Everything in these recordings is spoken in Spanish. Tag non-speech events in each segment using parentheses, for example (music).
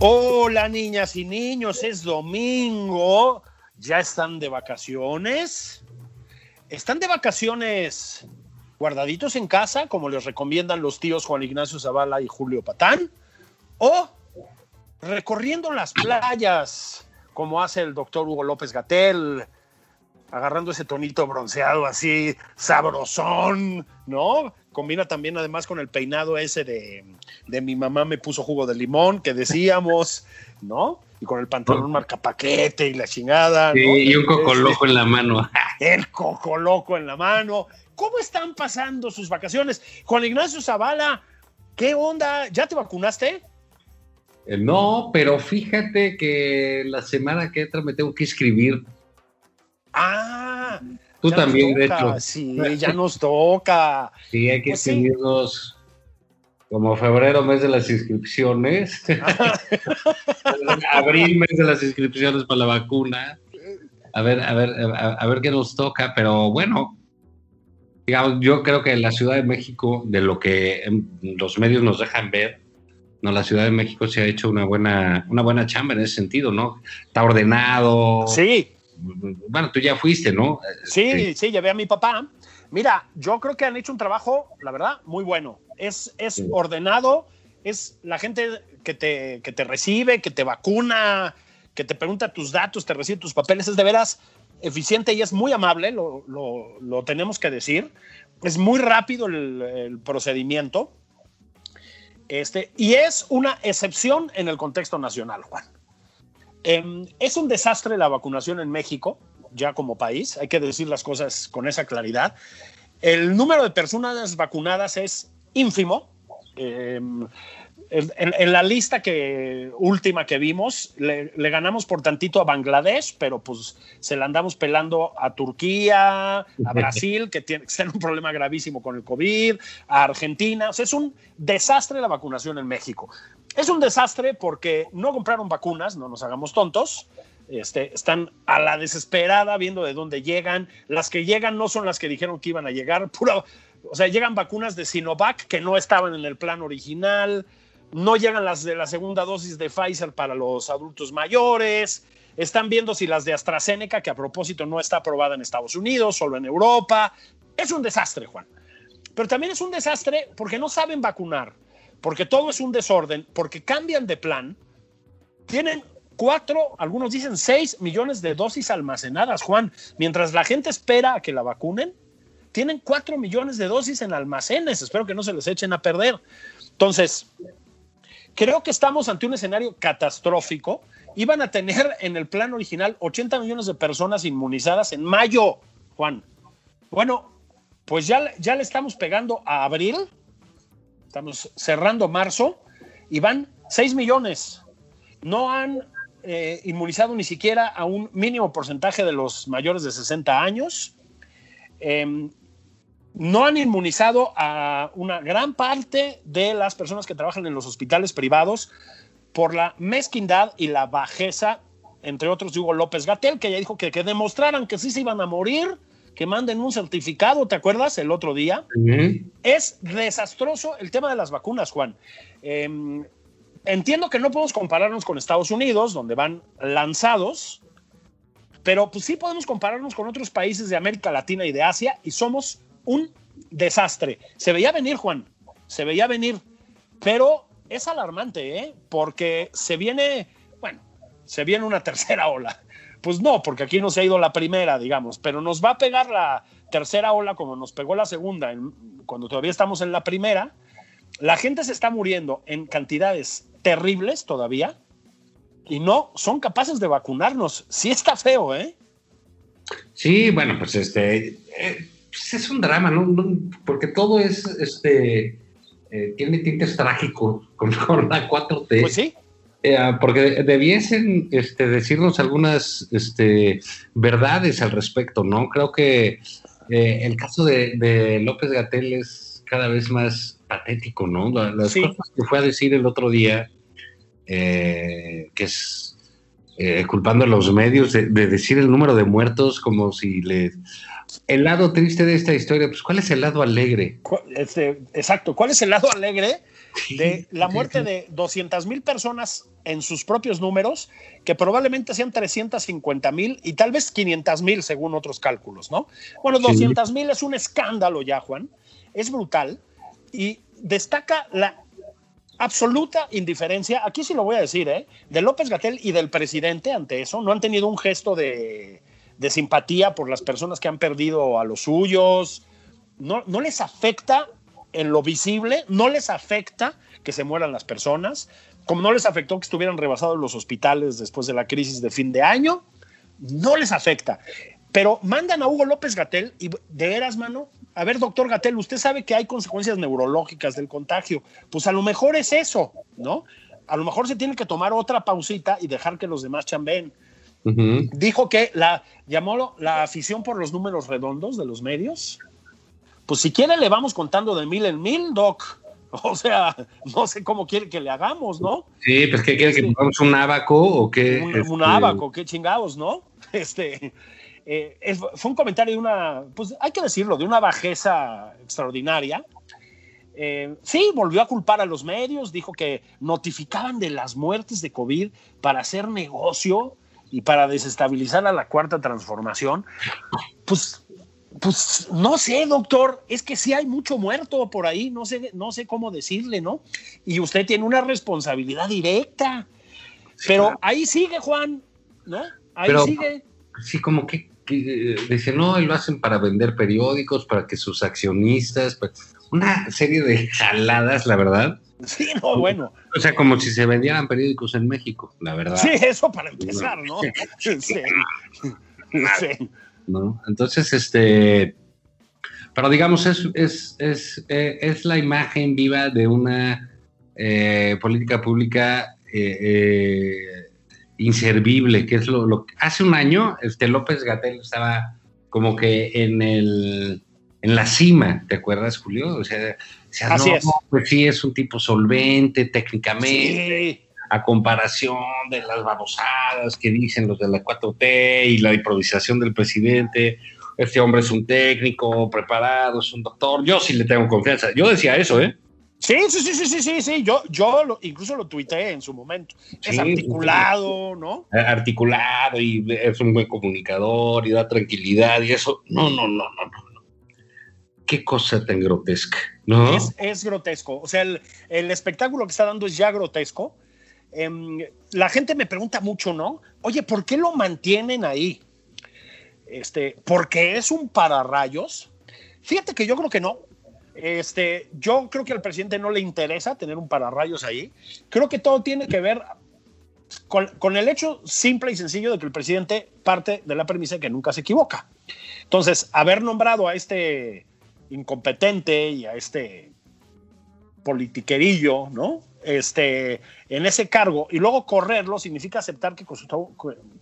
Hola niñas y niños, es domingo, ya están de vacaciones. ¿Están de vacaciones guardaditos en casa, como les recomiendan los tíos Juan Ignacio Zavala y Julio Patán? ¿O recorriendo las playas, como hace el doctor Hugo López Gatel, agarrando ese tonito bronceado así, sabrosón, ¿no? Combina también además con el peinado ese de, de mi mamá me puso jugo de limón, que decíamos, ¿no? Y con el pantalón marcapaquete y la chingada. Sí, ¿no? y un coco Este, loco en la mano. (laughs) El coco loco en la mano. ¿Cómo están pasando sus vacaciones? Juan Ignacio Zavala, ¿qué onda? ¿Ya te vacunaste? Eh, No, pero fíjate que la semana que entra me tengo que escribir. Ah, Tú también, de hecho. Sí, ya nos toca. (laughs) Sí, hay que Pues sí. como febrero, mes de las inscripciones. (laughs) Abril, mes de las inscripciones para la vacuna. A ver, a ver, a, a ver qué nos toca, pero bueno. Digamos, yo creo que la Ciudad de México, de lo que em, los medios nos dejan ver, no, la Ciudad de México se ha hecho una buena, una buena chamba en ese sentido, ¿no? Está ordenado. Sí, Bueno, tú ya fuiste, ¿no? sí, sí, llevé a mi papá. Mira, yo creo que han hecho un trabajo, la verdad, muy bueno. Es, es Sí. ordenado, es la gente que te, que te recibe, que te vacuna, que te pregunta tus datos, te recibe tus papeles, es de veras eficiente y es muy amable, lo, lo- lo tenemos que decir. Es muy rápido el, el procedimiento. Este, y es una excepción en el contexto nacional, Juan. Em, es un desastre la vacunación en México, ya como país, hay que decir las cosas con esa claridad. El número de personas vacunadas es ínfimo. Em, en, la lista que, última que vimos, le, le ganamos por tantito a Bangladesh, pero pues se la andamos pelando a Turquía, a Brasil, que tiene que ser un problema gravísimo con el COVID, a Argentina. O sea, es un desastre la vacunación en México. Es un desastre porque no compraron vacunas, no nos hagamos tontos. Este, están a la desesperada viendo de dónde llegan. Las que llegan no son las que dijeron que iban a llegar. Pura, o sea, llegan vacunas de Sinovac que no estaban en el plan original. No llegan las de la segunda dosis de Pfizer para los adultos mayores. Están viendo si las de AstraZeneca, que a propósito no está aprobada en Estados Unidos, solo en Europa. Es un desastre, Juan. Pero también es un desastre porque no saben vacunar, porque todo es un desorden, porque cambian de plan. Tienen cuatro, algunos dicen seis millones de dosis almacenadas, Juan. Mientras la gente espera a que la vacunen, tienen cuatro millones de dosis en almacenes. Espero que no se les echen a perder. Entonces, creo que estamos ante un escenario catastrófico. Iban a tener en el plan original 80 millones de personas inmunizadas en mayo, Juan. Bueno, pues ya, ya le estamos pegando a abril, estamos cerrando marzo y van 6 millones. No han eh, inmunizado ni siquiera a un mínimo porcentaje de los mayores de 60 años. Eh, no han inmunizado a una gran parte de las personas que trabajan en los hospitales privados por la mezquindad y la bajeza, entre otros, de Hugo López Gatel, que ya dijo que, que demostraran que sí se iban a morir, que manden un certificado, ¿te acuerdas? El otro día. Es desastroso el tema de las vacunas, Juan. Em, entiendo que no podemos compararnos con Estados Unidos, donde van lanzados, pero pues sí podemos compararnos con otros países de América Latina y de Asia y somos un desastre. Se veía venir, Juan, se veía venir, pero es alarmante, ¿eh? Porque se viene, bueno, se viene una (laughs) tercera ola. Pues no, porque aquí no se ha ido la primera, digamos, pero nos va a pegar la tercera ola como nos pegó la segunda, cuando todavía estamos en la primera. La gente se está muriendo en cantidades terribles todavía y no son capaces de vacunarnos. Sí está feo, ¿eh? Sí, bueno, pues este, eh, pues, es un drama, ¿no? Porque todo es, este, eh, tiene tintes trágicos con, (laughs) la 4T. Pues sí. Eh, porque debiesen este, decirnos algunas este, verdades al respecto, ¿no? Creo que eh, el caso de, López Gatel es cada vez más patético, ¿no? Las cosas que fue a decir el otro día, que es culpando a los medios de, de, decir el número de muertos como si le el lado triste de esta historia, pues ¿cuál es el lado alegre? Este, exacto, ¿cuál es el lado alegre de la muerte de 200 mil personas en sus propios números, que probablemente sean 350 mil y tal vez 500 mil según otros cálculos, ¿no? Bueno, 200 mil es un escándalo ya, Juan, es brutal y destaca la absoluta indiferencia, aquí sí lo voy a decir, ¿eh? de López Gatel y del presidente ante eso, no han tenido un gesto de de simpatía por las personas que han perdido a los suyos. No, no les afecta en lo visible, no les afecta que se mueran las personas, como no les afectó que estuvieran rebasados los hospitales después de la crisis de fin de año, no les afecta. Pero mandan a Hugo López Gatel y de veras, mano, a ver, doctor Gatel, usted sabe que hay consecuencias neurológicas del contagio. Pues a lo mejor es eso, ¿no? A lo mejor se tiene que tomar otra pausita y dejar que los demás chambeen. Dijo que la llamó la afición por los números redondos de los medios. Pues si quiere le vamos contando de mil en mil, Doc. (laughs) O sea, no sé cómo quiere que le hagamos, ¿no? Sí, pues ¿qué quiere que pongamos un abaco o qué? Un, este... abaco, qué chingados, ¿no? (laughs) Este, eh, fue un comentario de una, pues hay que decirlo, de una bajeza extraordinaria. Eh, sí, volvió a culpar a los medios, dijo que notificaban de las muertes de COVID para hacer negocio y para desestabilizar a la cuarta transformación, pues, pues no sé, doctor, es que sí hay mucho muerto por ahí, no sé, no sé cómo decirle, ¿no? Y usted tiene una responsabilidad directa. Pero ahí sigue, Juan, ¿no? Ahí sigue. Sí, como que, dice, no, lo hacen para vender periódicos, para que sus accionistas, una serie de (laughs) jaladas, la verdd Sí, no, bueno. O sea, como si se vendieran periódicos en México, la verdad. Sí, eso para empezar, ¿no? (laughs) Sí. sí. ¿No? Entonces, este. Pero digamos, es, es, es, eh, es la imagen viva de una eh, política pública eh, inservible, que es lo, lo. Hace un año, este López Gatel estaba como que en el en la cima, ¿te acuerdas, Julio? O sea, Así es. pues sí, es un tipo solvente técnicamente. A comparación de las babosadas que dicen los de la 4T y la improvisación del presidente, este hombre es un técnico preparado, es un doctor. Yo sí le tengo confianza. Yo decía eso, ¿eh? Sí, sí, sí, sí, sí, sí, Yo, yo incluso lo tuiteé en su momento. es articulado, ¿no? Articulado y es un buen comunicador y da tranquilidad y eso. No, no, no, no, no qué cosa tan grotesca, ¿no? Es, grotesco. O sea, el, espectáculo que está dando es ya grotesco. Em, la gente me pregunta mucho, ¿no? Oye, ¿por qué lo mantienen ahí? Este, porque es un pararrayos. Fíjate que yo creo que no. Este, yo creo que al presidente no le interesa tener un pararrayos ahí. Creo que todo tiene que ver con, con, el hecho simple y sencillo de que el presidente parte de la premisa de que nunca se equivoca. Entonces, haber nombrado a este incompetente y a este politiquerillo, ¿no? Este, en ese cargo y luego correrlo significa aceptar que,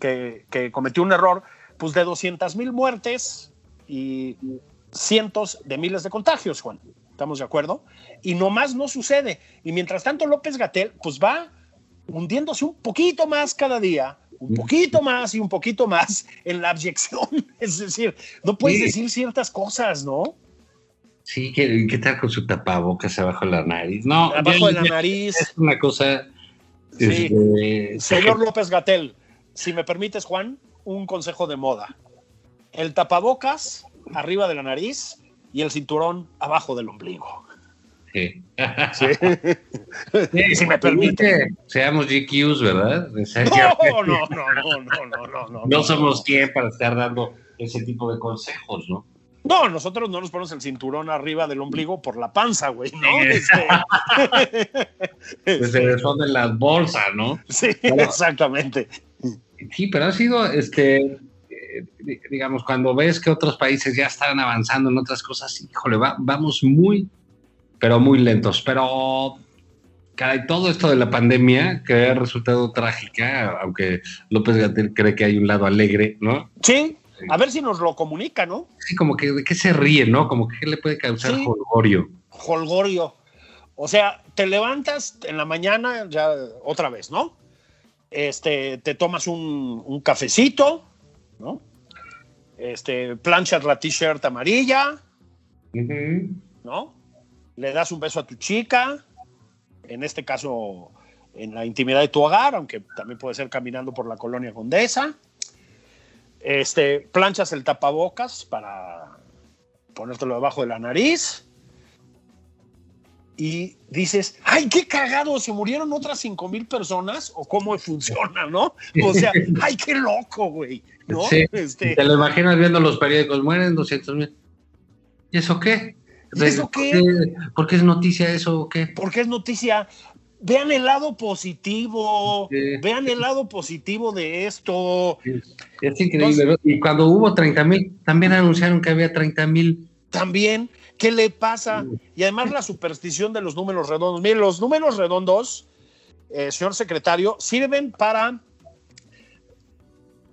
que, que cometió un error, pues de 200 mil muertes y cientos de miles de contagios, Juan. ¿Estamos de acuerdo? Y nomás no sucede. Y mientras tanto, López Gatel, pues va hundiéndose un poquito más cada día, un poquito más y un poquito más en la abyección. (laughs) Es decir, no puedes Sí. decir ciertas cosas, ¿no? Sí, ¿qué, qué tal con su tapabocas abajo de la nariz? No, Abajo de la nariz. Es una cosa. Sí. este, Señor López Gatel, si me permites, Juan, un consejo de moda. El tapabocas arriba de la nariz y el cinturón abajo del ombligo. sí. (laughs) Si me permite. Seamos GQs, ¿verdad? No, no, no, no, no, no, no. No somos quien para estar dando ese tipo de consejos, ¿no? No, nosotros no nos ponemos el cinturón arriba del ombligo por la panza, güey, ¿no? Este, Pues se son de las bolsas, ¿no? sí, exactamente. Sí, pero ha sido, este, eh, di- digamos, cuando ves que otros países ya están avanzando en otras cosas, híjole, va- vamos muy, pero muy lentos. Pero, caray, todo esto de la pandemia, que ha resultado trágica, aunque López Gatel cree que hay un lado alegre, ¿no? Sí, a ver si nos lo comunica, ¿no? Sí, como que de qué se ríe, ¿no? Como que le puede causar Sí. jolgorio. Holgorio. O sea, te levantas en la mañana, ya otra vez, ¿no? Este, te tomas un, un cafecito, ¿no? Este, planchas la t-shirt amarilla. ¿no? Le das un beso a tu chica, en este caso en la intimidad de tu hogar, aunque también puede ser caminando por la colonia Condesa. Este, planchas el tapabocas para ponértelo debajo de la nariz. Y dices, ay, qué cagado, se murieron otras cinco mil personas, o cómo funciona, ¿no? O sea, (laughs) ay, qué loco, güey, ¿no? Sí. Este, Te lo imaginas viendo los periódicos, mueren 200 mil. ¿Y eso qué? ¿Y eso ¿Por qué? ¿Por qué es noticia eso o qué? porque es noticia. Vean el lado positivo, Sí. vean el lado positivo de esto. Es increíble. ¿no? Y cuando hubo 30 mil, también anunciaron que había 30 mil. También, ¿qué le pasa? Y además la superstición de los números redondos. Miren, los números redondos, eh, señor secretario, sirven para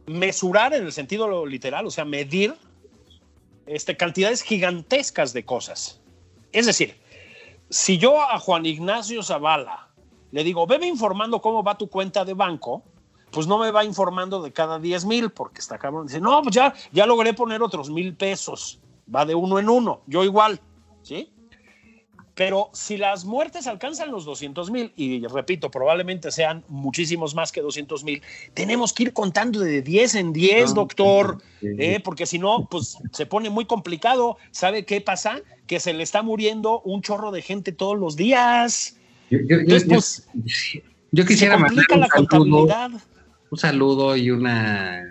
mesurar en el sentido literal, o sea, medir este, cantidades gigantescas de cosas. Es decir, si yo a Juan Ignacio Zavala le digo, veme informando cómo va tu cuenta de banco, pues no me va informando de cada 10 mil, porque está cabrón. Dice, no, pues ya, ya logré poner otros mil pesos. Va de uno en uno, yo igual, ¿sí? Pero si las muertes alcanzan los 200 mil, y repito, probablemente sean muchísimos más que 200 mil, tenemos que ir contando de 10 en 10, doctor, ¿eh? porque si no, pues se pone muy complicado. ¿Sabe qué pasa? Que se le está muriendo un chorro de gente todos los días. Yo, yo- yo- Entonces, yo- pues, yo quisiera mandar un la saludo, un saludo y una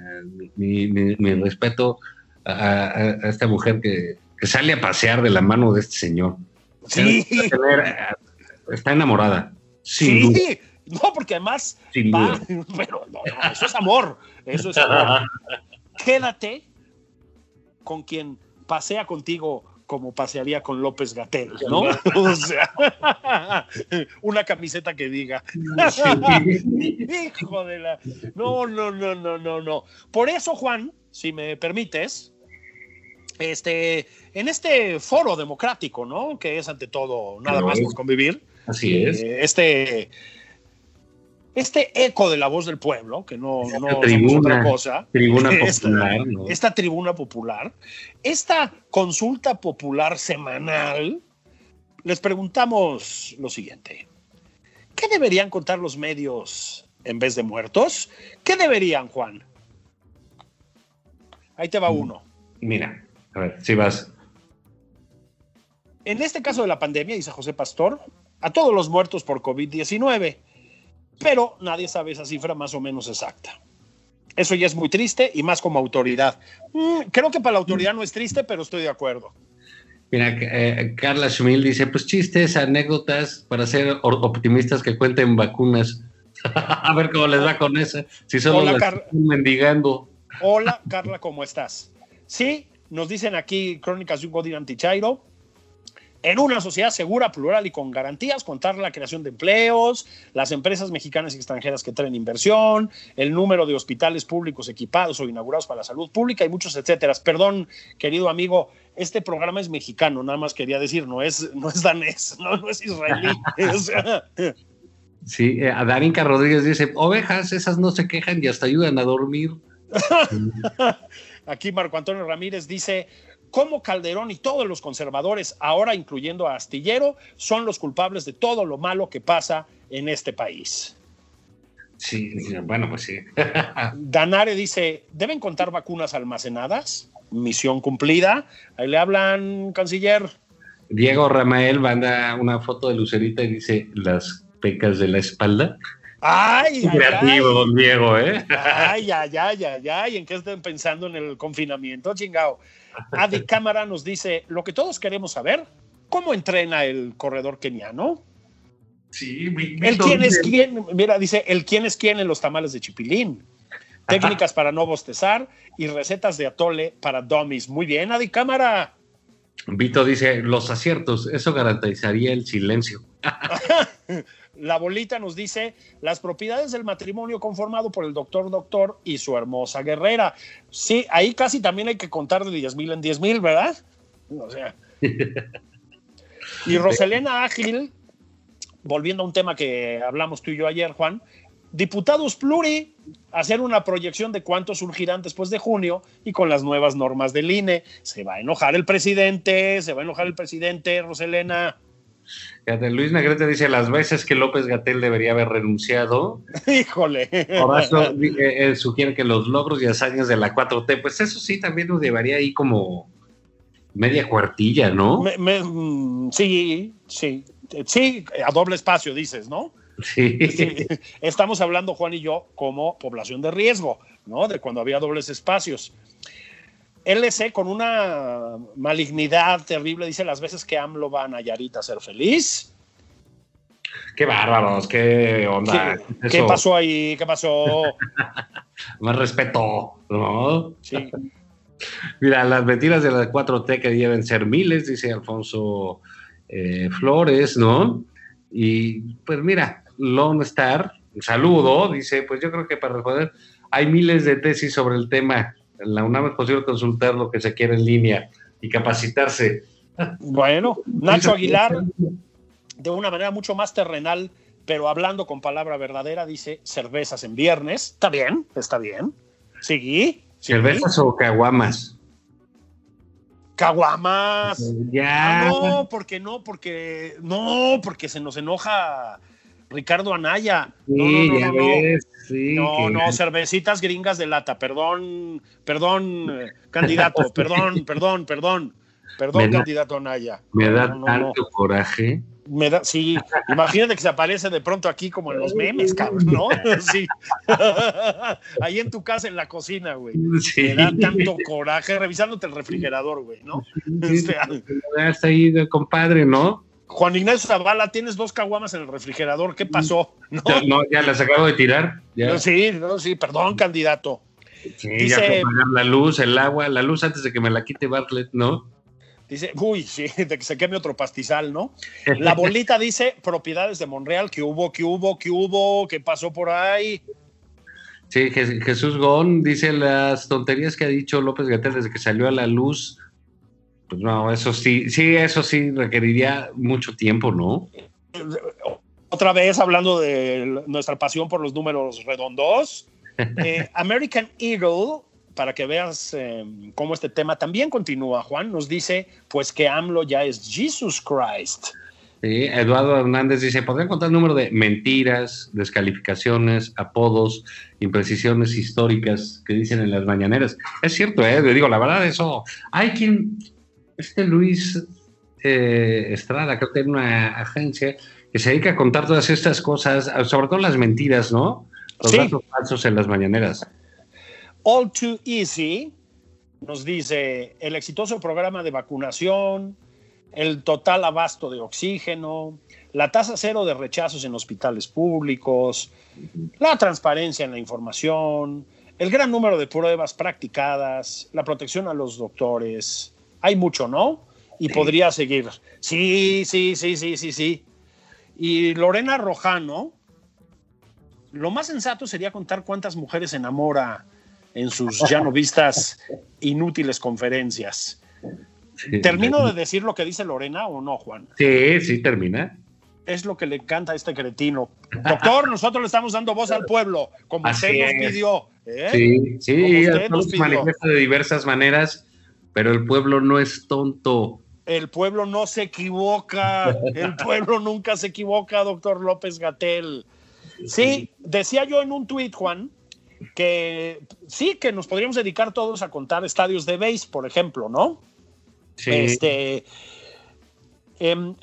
mi, mi- mi respeto a, a- a esta mujer que, que sale a pasear de la mano de este señor. Sí, tener- está enamorada. Sin duda, sí. No, porque además sin va, duda. (laughs) pero no, no, eso es amor, eso es amor. (laughs) Quédate con quien pasea contigo como pasearía con López Gatel, ¿no? (laughs) O sea, (laughs) una camiseta que diga. Hijo de la. No, no, no, no, no, no. Por eso, Juan, si me permites, este, en este foro democrático, ¿no? Que es ante todo nada más por convivir. Así es. Eh, este, este eco de la voz del pueblo, que no, Esta no tribuna, otra cosa, Tribuna (laughs) esta- popular, ¿no? esta tribuna popular, esta consulta popular semanal, les preguntamos lo siguiente. ¿Qué deberían contar los medios en vez de muertos? ¿Qué deberían, Juan? Ahí te va Mm. uno. Mira, a ver, si vas. En este caso de la pandemia, dice José Pastor, a todos los muertos por COVID-19, pero nadie sabe esa cifra más o menos exacta. Eso ya es muy triste y más como autoridad. Mm, creo que para la autoridad no es triste, pero estoy de acuerdo. Mira, eh, Carla Schmil dice, pues chistes, anécdotas para ser optimistas que cuenten vacunas. (laughs) a ver cómo les va con esa. Si solo Hola, las están mendigando. Hola, Carla, ¿cómo estás? Sí, nos dicen aquí Crónicas de un Godín Antichairo. En una sociedad segura, plural y con garantías, contar la creación de empleos, las empresas mexicanas y extranjeras que traen inversión, el número de hospitales públicos equipados o inaugurados para la salud pública y muchos etcétera. Perdón, querido amigo, este programa es mexicano, nada más quería decir, no es, no es danés, (laughs) no, es israelí. Sí, eh, a Darinka Rodríguez dice, ovejas, esas no se quejan y hasta ayudan a dormir. (laughs) Aquí Marco Antonio Ramírez dice, cómo Calderón y todos los conservadores, ahora incluyendo a Astillero, son los culpables de todo lo malo que pasa en este país. Sí, bueno, pues sí. (laughs) Danare dice, ¿deben contar vacunas almacenadas? Misión cumplida. Ahí le hablan, canciller. Diego Ramael manda una foto de Lucerita y dice, las pecas de la espalda. Ay, creativo, don Diego, ¿eh? Ay, ay, ay, ay, ay, ¿en qué están pensando en el confinamiento, chingado? Adi Cámara nos dice, lo que todos queremos saber, ¿cómo entrena el corredor keniano? Sí, mi, el quién es quién, mira, dice, el quién es quién en los tamales de chipilín. Técnicas para no bostezar y recetas de atole para dummies. Muy bien, Adi Cámara. Vito dice, los aciertos, eso garantizaría el silencio. (laughs) La bolita nos dice las propiedades del matrimonio conformado por el doctor doctor y su hermosa guerrera. Sí, ahí casi también hay que contar de 10 mil en 10 mil, ¿verdad? O sea. Y (laughs) Roselena Ágil, volviendo a un tema que hablamos tú y yo ayer, Juan, diputados pluri, hacer una proyección de cuántos surgirán después de junio y con las nuevas normas del INE. Se va a enojar el presidente, se va a enojar el presidente, Roselena. Luis Negrete dice las veces que López Gatel debería haber renunciado. (laughs) Híjole. Horacio eh, sugiere que los logros y hazañas de la 4T, pues eso sí también nos llevaría ahí como media cuartilla, ¿no? Mm, sí, sí. Sí, a doble espacio dices, ¿no? Sí. sí. Estamos hablando, Juan y yo, como población de riesgo, ¿no? De cuando había dobles espacios. LC con una malignidad terrible dice las veces que AMLO va a Nayarit a ser feliz. Qué bárbaros, qué onda. ¿Qué, pasó ahí? ¿Qué pasó? (laughs) Más respeto, ¿no? Sí. Mira, las mentiras de las 4T que deben ser miles, dice Alfonso eh, Flores, ¿no? Y pues mira, Lone Star, un saludo, dice, pues yo creo que para responder, hay miles de tesis sobre el tema en la UNAM es posible consultar lo que se quiere en línea y capacitarse. Bueno, (laughs) Nacho Aguilar, de una manera mucho más terrenal, pero hablando con palabra verdadera, dice cervezas en viernes. Está bien, está bien. Seguí. ¿Cervezas o caguamas? Caguamas. Ya. Ah, no, porque no, porque no, porque se nos enoja Ricardo Anaya. Sí, no, no, no, no, no, cervecitas gringas de lata. Perdón, perdón, eh, candidato, (laughs) perdón, perdón, perdón, perdón, candidato Anaya. Me da tanto coraje. Me da, sí, imagínate que se aparece de pronto aquí como en los memes, cabrón, ¿no? (laughs) Sí. (laughs) Ahí en tu casa, en la cocina, güey. Sí. Me da tanto coraje revisándote el refrigerador, güey, ¿no? Sí, este, está ahí, compadre, ¿no? Juan Ignacio Zavala, tienes dos caguamas en el refrigerador, ¿qué pasó? (laughs) No, ya las acabo de tirar. sí, no, sí, perdón, candidato. Sí, Dice, ya pagar la luz, el agua, la luz antes de que me la quite Bartlett, ¿no? Dice, uy, sí, (laughs) de que se queme otro pastizal, ¿no? (laughs) La bolita dice propiedades de Monreal, que hubo, que hubo, que hubo, que pasó por ahí. Sí, Jesús Gón dice las tonterías que ha dicho López Gatel desde que salió a la luz pues no, eso sí, sí, eso sí requeriría mucho tiempo, ¿no? Otra vez hablando de nuestra pasión por los números redondos, (laughs) eh, American Eagle, para que veas eh, cómo este tema también continúa, Juan, nos dice pues que AMLO ya es Jesus Christ. Sí, Eduardo Hernández dice, ¿podrían contar el número de mentiras, descalificaciones, apodos, imprecisiones históricas que dicen en las mañaneras? Es cierto, ¿eh? digo, la verdad, eso, hay quien, este Luis eh, Estrada, creo que tiene una agencia que se dedica a contar todas estas cosas, sobre todo las mentiras, ¿no? Los datos falsos en las mañaneras. All Too Easy nos dice el exitoso programa de vacunación, el total abasto de oxígeno, la tasa cero de rechazos en hospitales públicos, la transparencia en la información, el gran número de pruebas practicadas, la protección a los doctores, hay mucho, ¿no? y podría seguir. Sí, sí, sí, sí, sí, sí. Y Lorena Rojano, lo más sensato sería contar cuántas mujeres enamora en sus ya no vistas (laughs) inútiles conferencias. ¿Termino de decir lo que dice Lorena o no, Juan? Sí, sí, termina. Es lo que le canta a este cretino. Doctor, nosotros le estamos dando voz al pueblo, como Así usted nos pidió. ¿eh? Sí, sí, nos pidió. de diversas maneras, pero el pueblo no es tonto. El pueblo no se equivoca. El (laughs) pueblo nunca se equivoca, doctor López Gatel. Sí, decía yo en un tuit, Juan, que sí, que nos podríamos dedicar todos a contar estadios de base, por ejemplo, ¿no? Sí. Este. em,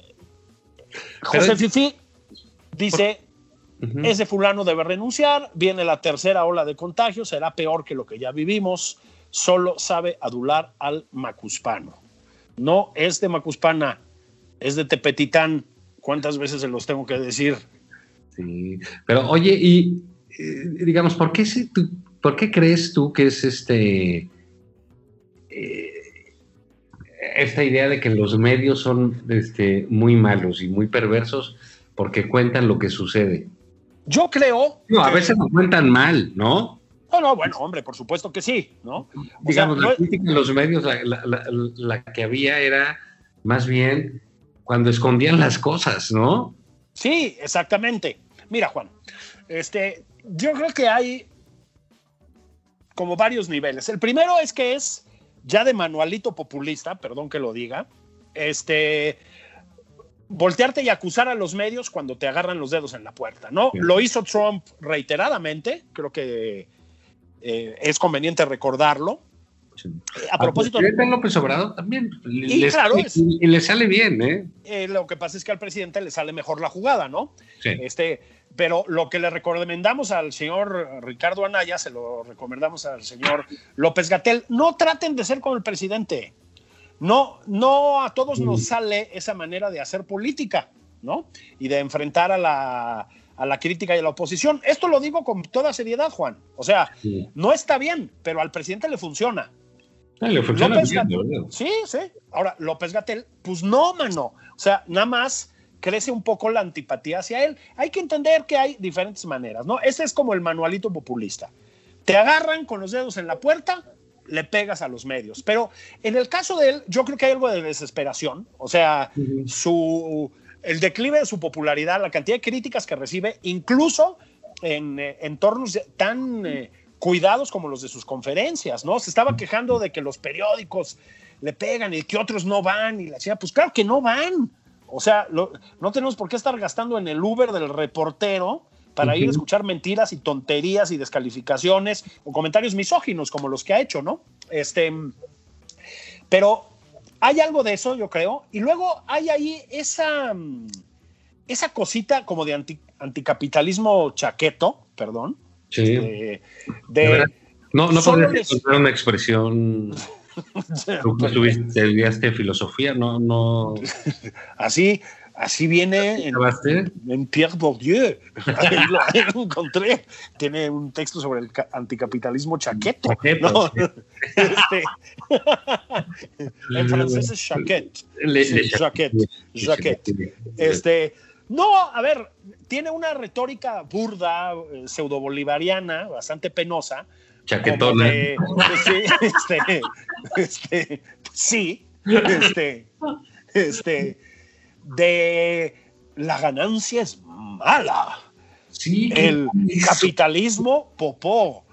José Fifi dice: ese fulano debe renunciar, viene la tercera ola de contagio, será peor que lo que ya vivimos, solo sabe adular al macuspano. No es de Macuspana, es de Tepetitán. ¿Cuántas veces se los tengo que decir? Sí, pero oye, y eh, digamos, ¿por qué, si tú- ¿por qué crees tú que es este eh, esta idea de que los medios son este, muy malos y muy perversos porque cuentan lo que sucede? Yo creo. No, a veces lo cuentan mal, ¿no? No, no, bueno, hombre, por supuesto que sí, ¿no? O Digamos, la crítica en los medios, la, la- la- la que había era más bien cuando escondían las cosas, ¿no? Sí, exactamente. Mira, Juan, este, yo creo que hay como varios niveles. El primero es que es ya de manualito populista, perdón que lo diga, este, voltearte y acusar a los medios cuando te agarran los dedos en la puerta, ¿no? Sí. Lo hizo Trump reiteradamente, creo que eh, es conveniente recordarlo. A propósito, Al presidente López Obrador también. Y le claro, es- y le sale bien, ¿eh? eh, lo que pasa es que al presidente le sale mejor la jugada, ¿no? Sí. Este, pero lo que le recomendamos al señor Ricardo Anaya, se lo recomendamos al señor López Gatel, no traten de ser como el presidente. No, no a todos nos sale esa manera de hacer política, ¿no? Y de enfrentar a la, a la crítica y a la oposición. Esto lo digo con toda seriedad, Juan. O sea, Sí. no está bien, pero al presidente le funciona. Ah, le funciona López bien. Sí, sí. Ahora, López Gatel, pues no, mano. O sea, nada más crece un poco la antipatía hacia él. Hay que entender que hay diferentes maneras, ¿no? Ese es como el manualito populista. Te agarran con los dedos en la puerta, le pegas a los medios. Pero en el caso de él, yo creo que hay algo de desesperación. O sea, su, el declive de su popularidad, la cantidad de críticas que recibe, incluso en eh, entornos tan eh, cuidados como los de sus conferencias, ¿no? Se estaba quejando de que los periódicos le pegan y que otros no van y la chica, pues claro que no van. O sea, lo- no tenemos por qué estar gastando en el Uber del reportero para ir a escuchar mentiras y tonterías y descalificaciones o comentarios misóginos como los que ha hecho, ¿no? Este, pero hay algo de eso, yo creo. Y luego hay ahí esa, mm, esa cosita como de anti- anticapitalismo chaqueto, perdón. Sí. eh, De. No, no podrías les- encontrar una expresión. (laughs) Tú que estuviste, estudiaste filosofía, no, no. así, así viene en, Pierre Bourdieu. (laughs) Ahí lo, lo encontré. Tiene un texto sobre el ca- anticapitalismo chaqueto. Chaqueto, ¿no? (laughs) sí. Este, en francés es chaquette. Le- Sí, le-. Este, no, a ver, tiene una retórica burda, eh, pseudo-bolivariana, bastante penosa. Chaquetona. de- sí, (laughs) este, este, sí, este, este, de la ganancia es mala. Sí, El ¿qué- capitalismo popó.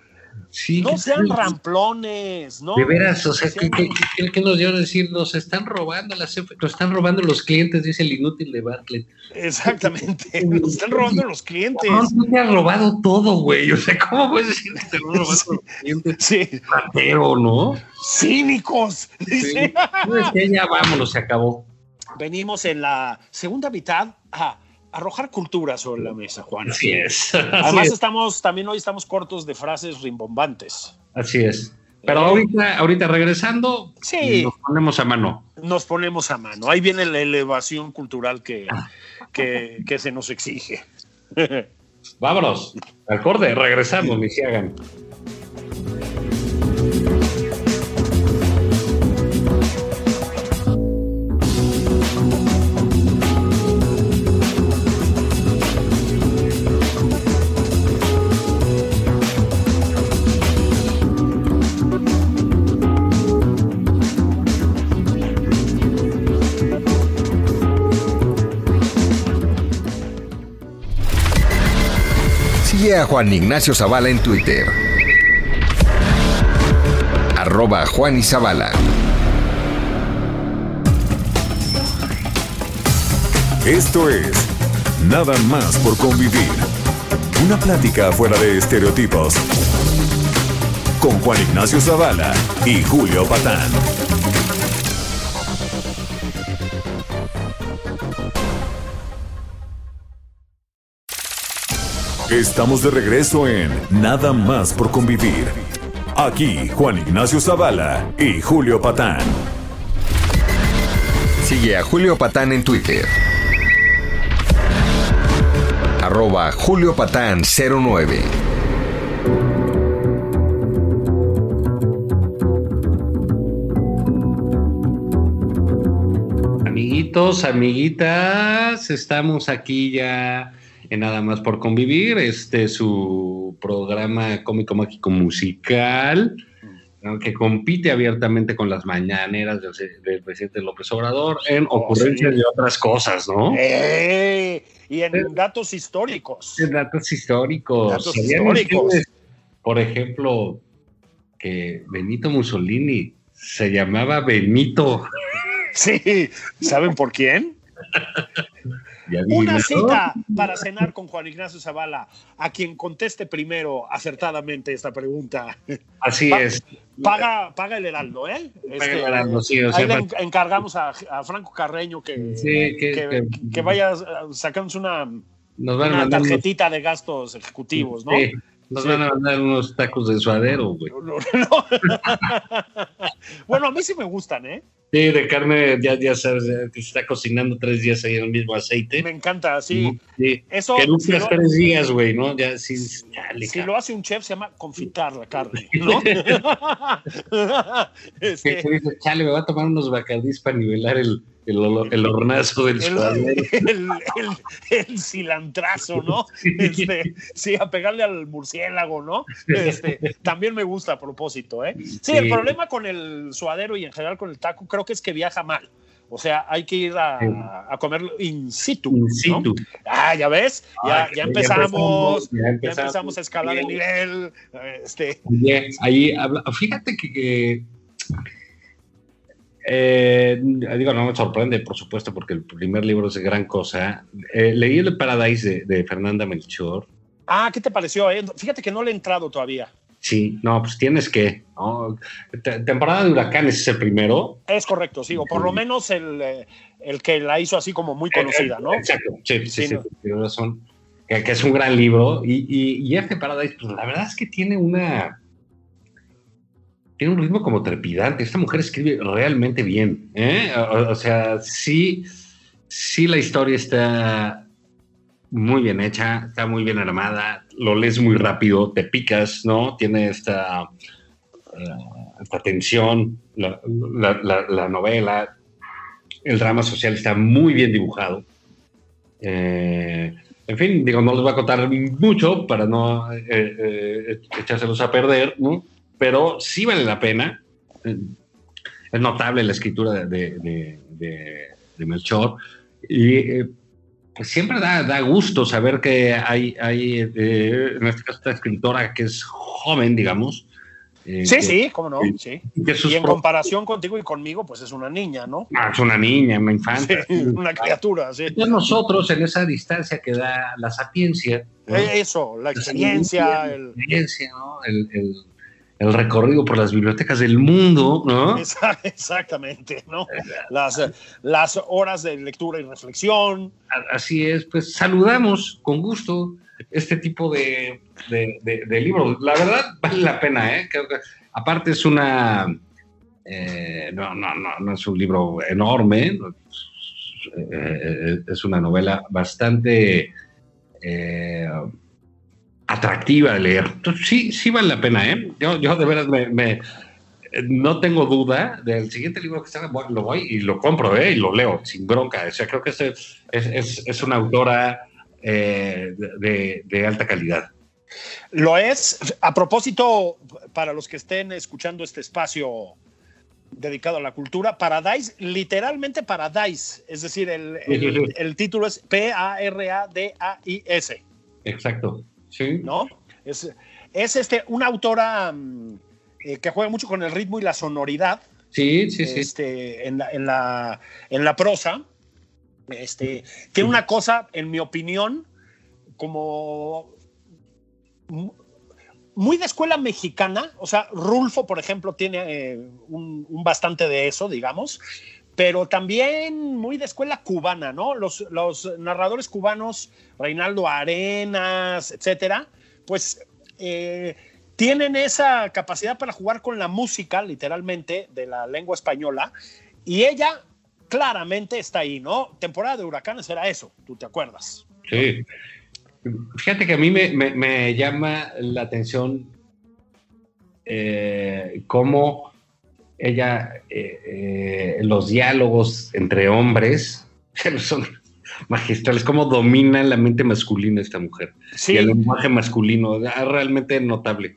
sí, No ¿qué- sean ramplones, ¿no? De veras, o sea, ¿qué, qué, qué- qué nos dio a decir? Nos están robando las nos están robando los clientes, dice el inútil de Bartlett. Exactamente, (laughs) nos están robando los clientes. No, tú te has robado todo, güey. O sea, ¿cómo puedes decir que te robando los (laughs) clientes? Sí, Ratero, ¿no? cínicos. dice. No, es que ya vámonos, se acabó. Venimos en la segunda mitad a arrojar cultura sobre la mesa, Juan. Así es. Además Así es. estamos, también hoy estamos cortos de frases rimbombantes. Así es. Pero Eh. ahorita, ahorita regresando, Sí. nos ponemos a mano. Nos ponemos a mano. Ahí viene la elevación cultural que, que, que se nos exige. (laughs) Vámonos. Al corte, regresamos, mi hagan. A Juan Ignacio Zavala en Twitter. Arroba Juan y Zavala. Esto es Nada más por convivir. Una plática fuera de estereotipos. Con Juan Ignacio Zavala y Julio Patán. Estamos de regreso en Nada más por convivir. Aquí Juan Ignacio Zavala y Julio Patán. Sigue a Julio Patán en Twitter. Arroba Julio Patán 09. Amiguitos, amiguitas, estamos aquí ya en Nada más por convivir, este su programa cómico mágico musical, ¿no? que compite abiertamente con las mañaneras del, del presidente López Obrador en ocurrencias sí. de otras cosas, ¿no? ¡Eh! Y en datos históricos. En datos históricos. Datos ¿Sabían históricos. por ejemplo, que Benito Mussolini se llamaba Benito. Sí, ¿saben por quién? (laughs) ¿Ya Una cita para cenar con Juan Ignacio Zavala, a quien conteste primero acertadamente esta pregunta. Así Pa- es. Paga, paga el heraldo, ¿eh? Paga el Heraldo, sí, o ahí sea, le pa- en- encargamos a, a Franco Carreño que, Sí, que- que, que- que vaya una, Nos van a una unos- tarjetita de gastos ejecutivos, ¿no? Sí, nos Sí. van a mandar unos tacos de suadero, güey. (laughs) No, no. (laughs) bueno, a mí sí me gustan, ¿eh? Sí, de carne, ya, ya sabes, que se está cocinando tres días ahí en el mismo aceite. Me encanta, sí. Sí. Eso, que si tres días, güey, ¿no? Ya, sí, chale, si cabrón. lo hace un chef, se llama confitar la carne, (laughs) ¿no? (laughs) Este, chale, me va a tomar unos bacardís para nivelar el, el, hornazo del el, suadero. (laughs) el, el- el cilantrazo, ¿no? Este, sí, a pegarle al murciélago, ¿no? Este, también me gusta a propósito, ¿eh? Sí, Sí. el problema con el suadero y en general con el taco creo que es que viaja mal. O sea, hay que ir a, comerlo in situ. In ¿no? situ. Ah, ya ves, ya, Ah, ya empezamos, ya ya empezamos. a escalar el nivel. Este, Oye, ahí habla- fíjate que, que, eh, digo, no me sorprende, por supuesto, porque el primer libro es gran cosa. Eh, leí el Paradise de, de Fernanda Melchor. ah, ¿qué te pareció? eh? Fíjate que no le he entrado todavía. Sí, no, pues tienes que. ¿no? Te- temporada de huracanes es el primero. Es correcto, sí, o por lo menos el, eh, el que la hizo así como muy conocida, ¿no? Exacto, sí, sí, Sí, sí, ¿no? tienes razón. Que, que es un gran libro. Y, y, y este Paradise, pues la verdad es que tiene una. Tiene un ritmo como trepidante. Esta mujer escribe realmente bien. ¿eh? O, sea, sí, sí, la historia está muy bien hecha, está muy bien armada, lo lees muy rápido, te picas, ¿no? Tiene esta, eh, esta tensión, la, la- la- la novela, el drama social está muy bien dibujado. Eh, en fin, digo, no les voy a contar mucho para no eh, echárselos a perder, ¿no? Pero sí vale la pena. Es notable la escritura de, de, de- de- de Melchor. Y eh, pues siempre da, da gusto saber que hay, hay eh, en este caso, esta escritora que es joven, digamos. eh, Sí, que- sí, cómo no, sí. que Y en comparación contigo y conmigo, pues es una niña, ¿no? Ah, es una niña, una Sí, infanta. una criatura, sí. Ya nosotros, en esa distancia que da la sapiencia, ¿no? Eh, Eso, la experiencia, el, experiencia, ¿no? el, el- el recorrido por las bibliotecas del mundo, ¿no? Exactamente, ¿no? Las, las horas de lectura y reflexión. Así es, pues saludamos con gusto este tipo de, de- de- de libros. La verdad, vale la pena, ¿eh? Creo que, aparte es una... eh, no, no, no, no es un libro enorme, no, eh, es una novela bastante eh, atractiva de leer. Entonces, sí, sí vale la pena, ¿eh? Yo, yo de veras me, me- no tengo duda del siguiente libro que está, lo voy y lo compro, ¿eh? Y lo leo sin bronca. O sea, creo que es, es, es una autora eh, de, de alta calidad. Lo es. A propósito, para los que estén escuchando este espacio dedicado a la cultura, Paradise, literalmente Paradise, es decir, el, el- el título es P-A-R-A-D-A-I-S. Exacto. Sí. ¿no? Es, es este, una autora mm, eh, que juega mucho con el ritmo y la sonoridad. Sí, sí, sí. Este, en, la, en, la, en la prosa. Este, tiene una cosa, en mi opinión, como muy de escuela mexicana, o sea, Rulfo, por ejemplo, tiene eh, un, un, bastante de eso, digamos, pero también muy de escuela cubana, ¿no? Los, narradores cubanos, Reinaldo Arenas, etcétera, pues eh, tienen esa capacidad para jugar con la música, literalmente, de la lengua española, y ella claramente está ahí, ¿no? Temporada de huracanes era eso, tú te acuerdas. Sí. Fíjate que a mí me llama la atención eh, cómo ella, eh, eh, los diálogos entre hombres (laughs) son magistrales, cómo domina la mente masculina esta mujer. Sí. Y el lenguaje masculino, es realmente notable.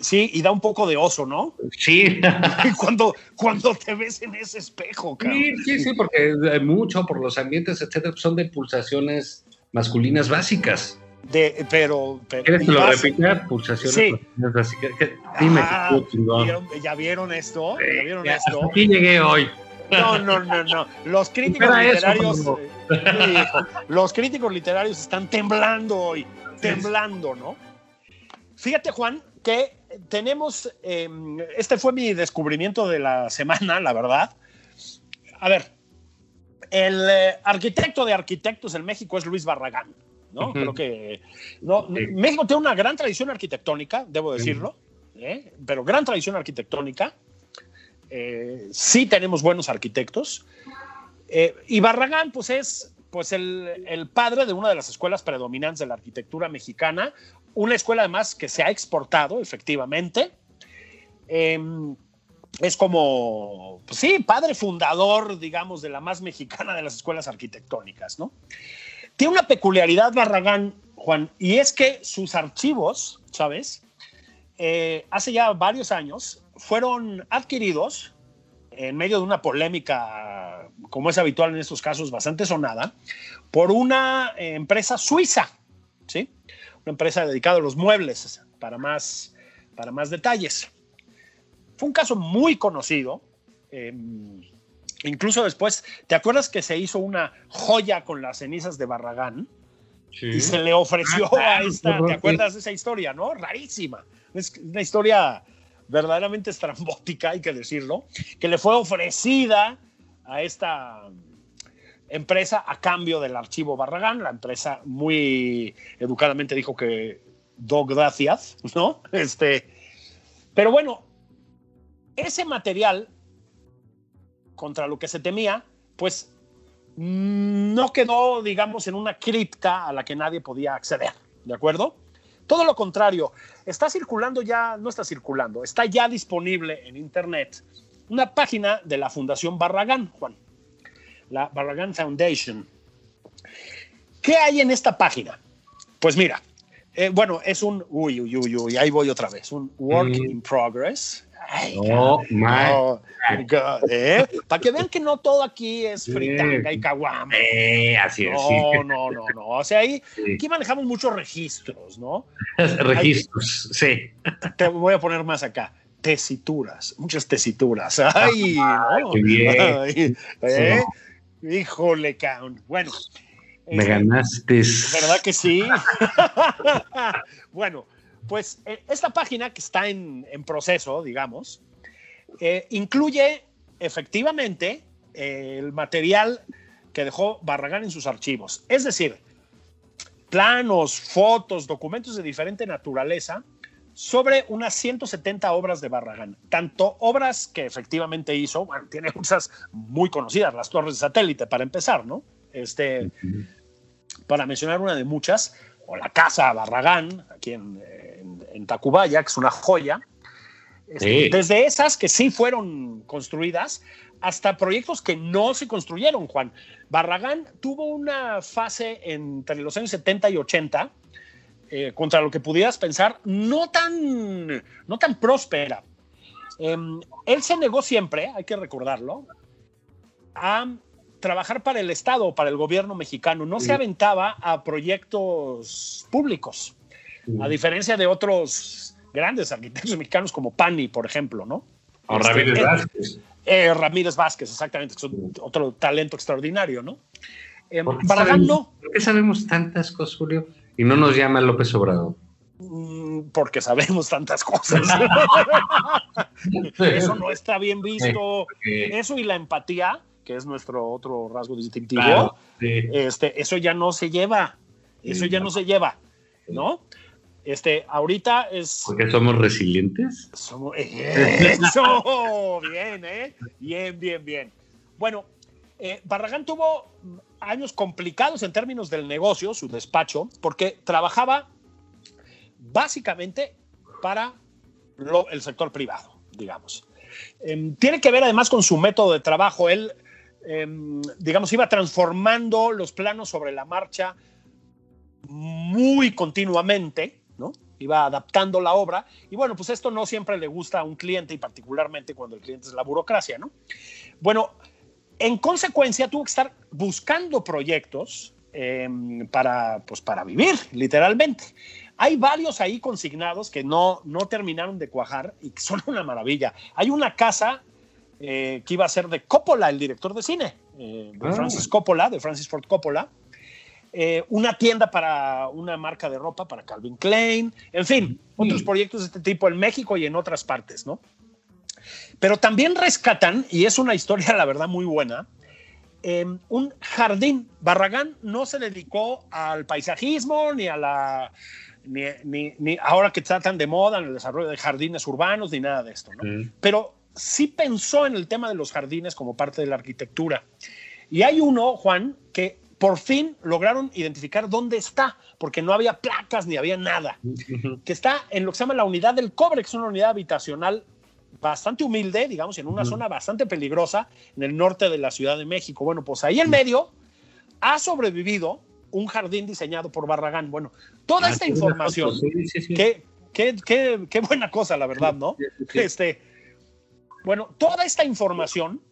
Sí, y da un poco de oso, ¿no? Sí. (laughs) cuando, cuando te ves en ese espejo, cabrón. Sí, sí, sí, porque mucho por los ambientes, etcétera, son de pulsaciones masculinas básicas. De, pero, pero ¿Quieres que lo repita? Pulsaciones sí. masculinas básicas. Dime, ah, ¿vieron, ¿Ya vieron esto? ¿Ya vieron Ya, esto? Hasta aquí llegué hoy. No, no, no, no. Los críticos eso, literarios. eh, los críticos literarios están temblando hoy. Temblando, ¿no? Fíjate, Juan, que tenemos. eh, este fue mi descubrimiento de la semana, la verdad. A ver, el eh, arquitecto de arquitectos en México es Luis Barragán. ¿No? Creo que no, Sí. México tiene una gran tradición arquitectónica, debo decirlo, ¿eh? pero gran tradición arquitectónica. Eh, sí tenemos buenos arquitectos. Eh, y Barragán, pues es pues el, el padre de una de las escuelas predominantes de la arquitectura mexicana, una escuela además que se ha exportado efectivamente. Eh, es como, pues sí, padre fundador, digamos, de la más mexicana de las escuelas arquitectónicas, ¿no? Tiene una peculiaridad Barragán, Juan, y es que sus archivos, ¿sabes? Eh, hace ya varios años fueron adquiridos en medio de una polémica, como es habitual en estos casos, bastante sonada, por una eh, empresa suiza, ¿sí? Una empresa dedicada a los muebles, para más, para más detalles. Fue un caso muy conocido. eh, incluso después, ¿te acuerdas que se hizo una joya con las cenizas de Barragán? Y se le ofreció Ah, a esta, ¿te sí. acuerdas de esa historia, no? Rarísima. Es una historia verdaderamente estrambótica, hay que decirlo, que le fue ofrecida a esta empresa a cambio del archivo Barragán. La empresa muy educadamente dijo que do gracias, ¿no? (laughs) Este, pero bueno, ese material, contra lo que se temía, pues mm, no quedó, digamos, en una cripta a la que nadie podía acceder, ¿de acuerdo? Todo lo contrario, está circulando ya, no está circulando, está ya disponible en Internet una página de la Fundación Barragán, Juan, la Barragán Foundation. ¿Qué hay en esta página? Pues mira, eh, bueno, es un, uy, uy, uy, uy, ahí voy otra vez, un work Mm. in progress. Ay, God, ¿eh? Para que vean que no todo aquí es fritanga y caguama. Eh, así es, sí. No, no, no, no. O sea, ahí, Sí. aquí manejamos muchos registros, ¿no? (laughs) Registros, sí. Te voy a poner más acá. Tesituras, muchas tesituras. Ay, no. qué bien. Ay, ¿eh? Híjole, cabrón. Bueno. Me eh, ganaste. ¿Verdad que sí? (laughs) bueno, pues eh, esta página que está en, en proceso, digamos, eh, incluye efectivamente eh, el material que dejó Barragán en sus archivos. Es decir, planos, fotos, documentos de diferente naturaleza sobre unas 170 obras de Barragán. Tanto obras que efectivamente hizo, bueno, tiene muchas muy conocidas, las torres de satélite para empezar, ¿no? Este, para mencionar una de muchas, o la Casa Barragán, aquí en, en- Tacubaya, que es una joya. Este, Sí. Desde esas que sí fueron construidas hasta proyectos que no se construyeron, Juan. Barragán tuvo una fase entre los años 70 y 80, eh, contra lo que pudieras pensar, no tan, no tan próspera. Em, él se negó siempre, hay que recordarlo, a trabajar para el Estado, para el gobierno mexicano. No se aventaba a proyectos públicos. A diferencia de otros grandes arquitectos mexicanos como Pani, por ejemplo, ¿no? O Este, Ramírez eh, Vázquez. eh, Ramírez Vázquez, exactamente, que es otro talento extraordinario, ¿no? Eh, ¿Por qué Barragán sabemos- no, ¿Por qué sabemos tantas cosas, Julio? Y no nos llama López Obrador. mm, porque sabemos tantas cosas. (laughs) Eso no está bien visto. Eso y la empatía, que es nuestro otro rasgo distintivo, Claro, sí. este, eso ya no se lleva. Eso Sí, ya no. no se lleva, ¿no? Este, ahorita es. Porque somos resilientes. Somos- (laughs) eso, bien, ¿eh? Bien, bien, bien. Bueno, eh, Barragán tuvo años complicados en términos del negocio, su despacho, porque trabajaba básicamente para lo- el sector privado, digamos. Em, tiene que ver además con su método de trabajo. Él, em, digamos, iba transformando los planos sobre la marcha muy continuamente. Iba adaptando la obra. Y bueno, pues esto no siempre le gusta a un cliente y particularmente cuando el cliente es la burocracia, ¿no? Bueno, en consecuencia tuvo que estar buscando proyectos em, para, pues, para vivir, literalmente. Hay varios ahí consignados que no, no terminaron de cuajar y que son una maravilla. Hay una casa eh, que iba a ser de Coppola, el director de cine, eh, de Ah. Francis Coppola, de Francis Ford Coppola. Eh, una tienda para una marca de ropa para Calvin Klein, en fin, otros proyectos de este tipo en México y en otras partes, ¿no? Pero también rescatan, y es una historia, (laughs) la verdad, muy buena, eh, un jardín. Barragán no se dedicó al paisajismo ni a la. Ni, ni- ni ahora que está tan de moda en el desarrollo de jardines urbanos ni nada de esto, ¿no? Pero sí pensó en el tema de los jardines como parte de la arquitectura. Y hay uno, Juan, que por fin lograron identificar dónde está, porque no había placas ni había nada, que está en lo que se llama la unidad del cobre, que es una unidad habitacional bastante humilde, digamos, en una zona bastante peligrosa en el norte de la Ciudad de México. Bueno, pues ahí en medio ha sobrevivido un jardín diseñado por Barragán. Bueno, toda Ah, esta información, sí, sí, sí. qué, qué, qué, qué buena cosa, la verdad, ¿no? sí. Este, bueno, toda esta información,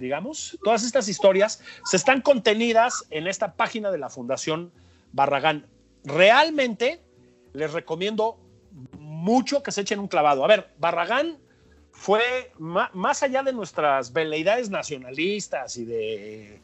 digamos, todas estas historias se están contenidas en esta página de la Fundación Barragán. Realmente les recomiendo mucho que se echen un clavado. A ver, Barragán fue más allá de nuestras veleidades nacionalistas y de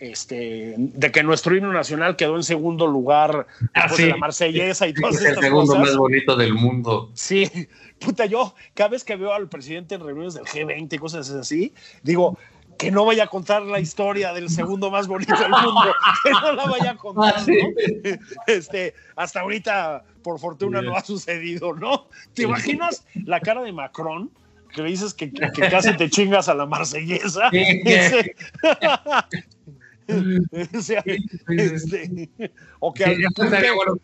este de que nuestro himno nacional quedó en segundo lugar Ah, después sí. de la marsellesa y todas Es el estas segundo cosas. más bonito del mundo. Sí, (laughs) puta, yo cada vez que veo al presidente en reuniones del G20 y cosas así, digo que no vaya a contar la historia del segundo más bonito del mundo, (laughs) que no la vaya a contar, Ah, sí. ¿no? (laughs) Este, hasta ahorita, por fortuna, no ha sucedido, ¿no? ¿Te imaginas la cara de Macron? Que le dices que, que- que casi te chingas a la marsellesa. Sí. (laughs) O sea, este, o que Sí, al ya pulque- estaría bueno.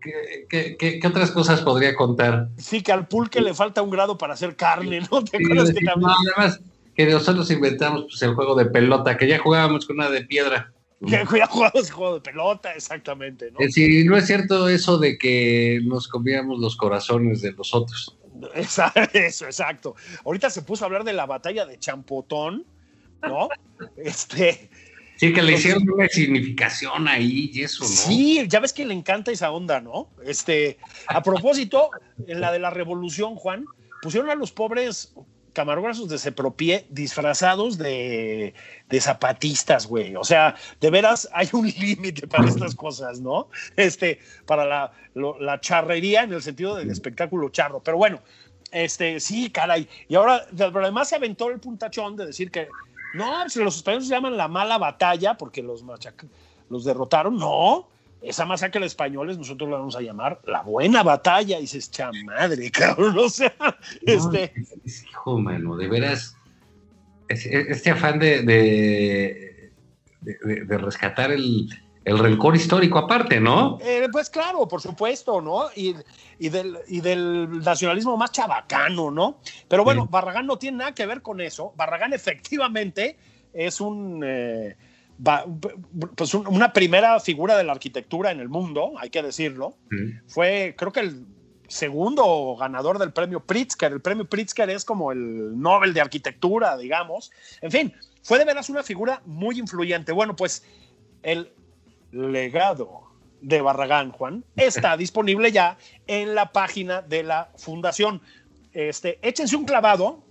¿Qué, qué- qué- qué otras cosas podría contar? sí, que al pulque le falta un grado para hacer carne, ¿no? ¿Te acuerdas que Sí, también? no, además, que nosotros inventamos pues, el juego de pelota, que ya jugábamos con una de piedra. Que ya jugamos ese juego de pelota, exactamente, ¿no? Eh, Si no es cierto eso de que nos comíamos los corazones de los otros. Eso, exacto. Ahorita se puso a hablar de la batalla de Champotón, ¿no? (laughs) Este, Sí, que le hicieron una significación ahí y eso, ¿no? sí, ya ves que le encanta esa onda, ¿no? Este, a propósito, en la de la revolución, Juan, pusieron a los pobres camarógrafos de Sepropié disfrazados de, de zapatistas, güey. O sea, de veras hay un (laughs) límite para estas cosas, ¿no? Este, para la, lo- la charrería en el sentido del espectáculo charro. Pero bueno, este, sí, caray. Y ahora, pero además se aventó el puntachón de decir que no, si los españoles se llaman la mala batalla porque los, los derrotaron. No, esa masacre de españoles nosotros la vamos a llamar la buena batalla. Y dices, cha madre, (laughs) cabrón. O sea, este. Es- Hijo, mano, de veras. es- es- Este afán de, de, de- de rescatar el, el rencor histórico aparte, ¿no? Eh, pues claro, por supuesto, ¿no? Y, y del, y del nacionalismo más chabacano, ¿no? Pero bueno, Sí. Barragán no tiene nada que ver con eso. Barragán efectivamente es un... eh, va- pues un- una primera figura de la arquitectura en el mundo, hay que decirlo. Fue, creo que el segundo ganador del premio Pritzker. El premio Pritzker es como el Nobel de arquitectura, digamos. En fin, fue de veras una figura muy influyente. Bueno, pues el legado de Barragán, Juan, está (laughs) disponible ya en la página de la fundación. Este, échense un clavado.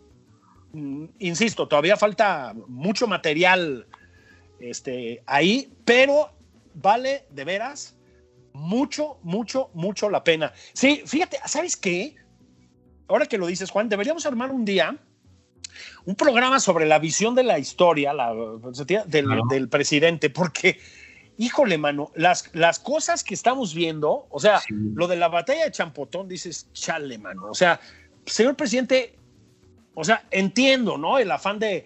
Mm, Insisto, todavía falta mucho material este, ahí, pero vale de veras mucho, mucho, mucho la pena. Sí, fíjate, ¿sabes qué? Ahora que lo dices, Juan, deberíamos armar un día un programa sobre la visión de la historia la, del, Claro. del presidente, porque, híjole, mano, las, las cosas que estamos viendo, o sea, Sí. lo de la batalla de Champotón, dices, chale, mano, o sea, señor presidente, o sea, entiendo, ¿no? El afán de,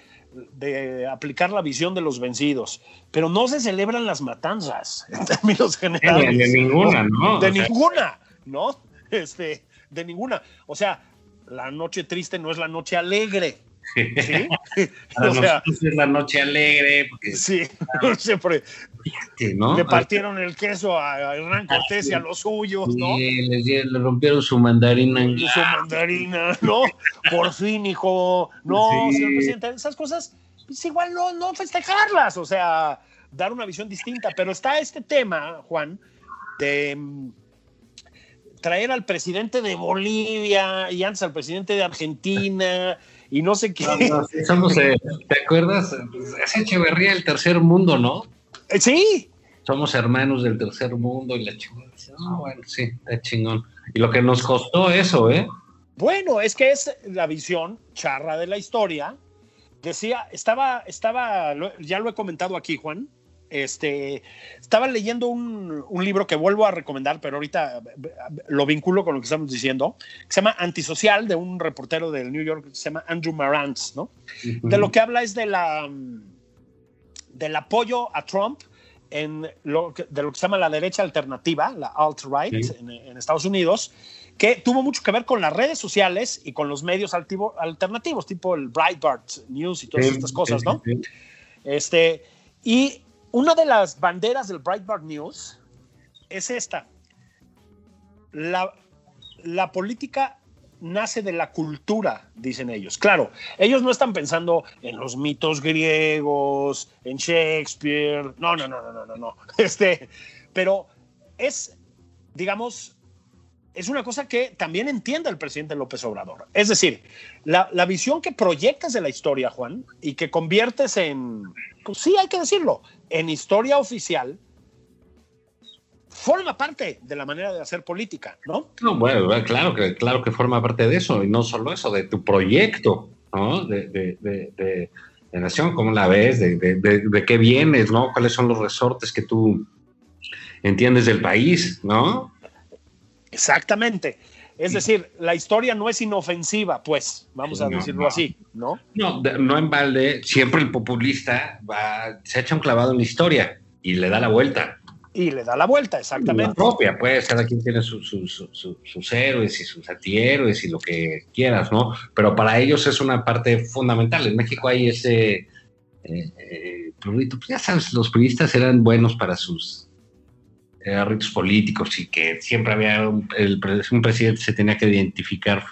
de aplicar la visión de los vencidos, pero no se celebran las matanzas (laughs) en términos generales. de ninguna, ¿no? De O sea, ninguna, ¿no? (laughs) Este, de ninguna. O sea, la noche triste no es la noche alegre. ¿Sí? (laughs) (laughs) para o sea, es la noche alegre, porque sí, (laughs) siempre fíjate, ¿no? le partieron el queso a a Hernán Cortés y a los suyos, ¿no? Sí, les le rompieron su mandarina. en- Su mandarina, ¿no? Por fin, hijo. No, Sí. señor presidente, esas cosas, pues igual no, no festejarlas, o sea, dar una visión distinta. Pero está este tema, Juan, de mm, traer al presidente de Bolivia y antes al presidente de Argentina y no sé qué. No, no, ¿te acuerdas? Es Echeverría el tercer mundo, ¿no? Eh, Sí, Somos hermanos del tercer mundo y la chingada. No, bueno, sí, está chingón. Y lo que nos costó eso, ¿eh? Bueno, es que es la visión charra de la historia. Decía, estaba, estaba, ya lo he comentado aquí, Juan. Este, estaba leyendo un, un libro que vuelvo a recomendar, pero ahorita eh, lo vinculo con lo que estamos diciendo, que se llama Antisocial, de un reportero del New York, que se llama Andrew Marantz, ¿no? De lo que habla es de la, del apoyo a Trump en lo que, de lo que se llama la derecha alternativa, la alt-right Sí. en, en Estados Unidos, que tuvo mucho que ver con las redes sociales y con los medios altivo- alternativos, tipo el Breitbart News y todas Sí, estas cosas, ¿no? sí. Este, y una de las banderas del Breitbart News es esta. La, la política nace de la cultura, dicen ellos. Claro, ellos no están pensando en los mitos griegos, en Shakespeare. No, no, no, no, no, no. (laughs) Este, pero es, digamos, es una cosa que también entiende el presidente López Obrador. Es decir, la, visión que proyectas de la historia, Juan, y que conviertes en, pues sí, hay que decirlo, en historia oficial, forma parte de la manera de hacer política, ¿no? No, bueno, claro que, claro que forma parte de eso, y no solo eso, de tu proyecto, ¿no? De, de, de, de- nación, cómo la ves, de qué vienes, ¿no? ¿Cuáles son los resortes que tú entiendes del país, ¿no? Exactamente. Es decir, la historia no es inofensiva, pues, vamos a No, decirlo no. así, ¿no? No, no en balde, siempre el populista va, se echa un clavado en la historia y le da la vuelta. Y le da la vuelta, La exactamente. propia, pues, cada quien tiene su- su- su- su- sus héroes y sus antihéroes y lo que quieras, ¿no? Pero para ellos es una parte fundamental. En México hay ese eh, eh, pues ya sabes, los periodistas eran buenos para sus eh, ritos políticos y que siempre había un, el un presidente se tenía que identificar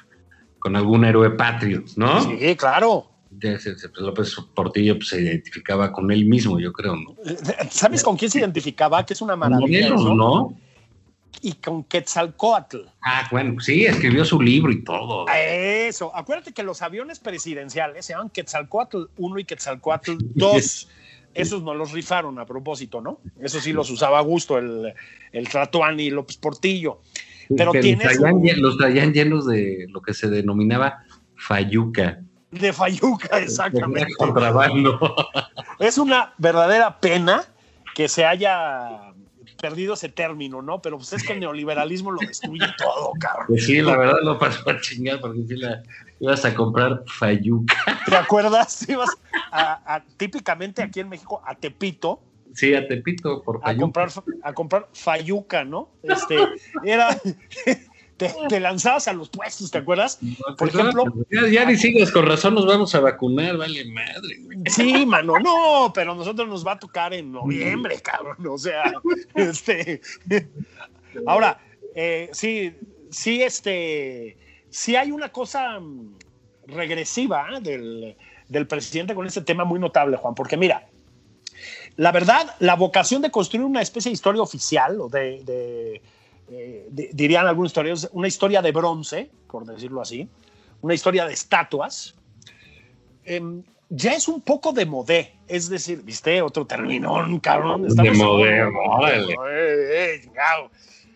con algún héroe patrio, ¿no? Sí, claro. Se- pues, López Portillo pues, se identificaba con él mismo, yo creo, ¿no? ¿Sabes con quién se identificaba? Que es una maravilla. Morelos. ¿no? Y con Quetzalcoatl. Ah, bueno, sí, escribió su libro y todo. Eso. Acuérdate que los aviones presidenciales se llaman Quetzalcoatl 1 y Quetzalcoatl 2. (laughs) Esos no los rifaron a propósito, ¿no? Eso sí los usaba a gusto el, el Tratuán y López Portillo. Pero Que los, traían, llenos de lo que se denominaba fayuca. De Fayuca, exactamente. Contrabando. Es una verdadera pena que se haya perdido ese término, ¿no? Pero pues es que el neoliberalismo lo destruye todo, cabrón. Pues sí, la verdad lo pasó a chingar porque sí la ibas a comprar fayuca. ¿Te acuerdas? (laughs) Ibas a- a- típicamente aquí en México a Tepito Sí, a Tepito por a fayuca. comprar, a comprar fayuca, ¿no? Este, era, (laughs) te, te lanzabas a los puestos, ¿te acuerdas? Por ejemplo, Ya, ya ni sigas, con razón nos vamos a vacunar, vale madre. güey. sí, mano, no, pero a nosotros nos va a tocar en noviembre, cabrón, o sea, (laughs) este, ahora, eh, sí, sí, este, sí hay una cosa mm, regresiva ¿eh? del, del presidente con este tema muy notable, Juan, porque mira, la verdad, la vocación de construir una especie de historia oficial, o de, de, eh, de- dirían algunos historiadores, una historia de bronce, por decirlo así, una historia de estatuas, em, ya es un poco de modé. Es decir, ¿viste? Otro terminón, cabrón. De modé, órale.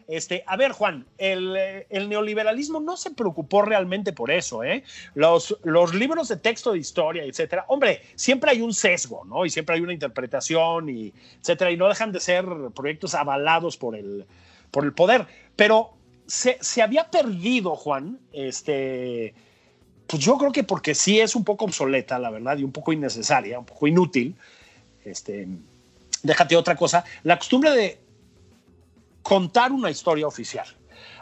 Este, a ver, Juan, el, el neoliberalismo no se preocupó realmente por eso, ¿eh? Los, los libros de texto de historia, etcétera, hombre, siempre hay un sesgo, ¿no? Y siempre hay una interpretación, y etcétera, y no dejan de ser proyectos avalados por el, por el poder. Pero se, se había perdido, Juan, este, pues yo creo que porque sí es un poco obsoleta, la verdad, y un poco innecesaria, un poco inútil. Este, déjate otra cosa, la costumbre de contar una historia oficial.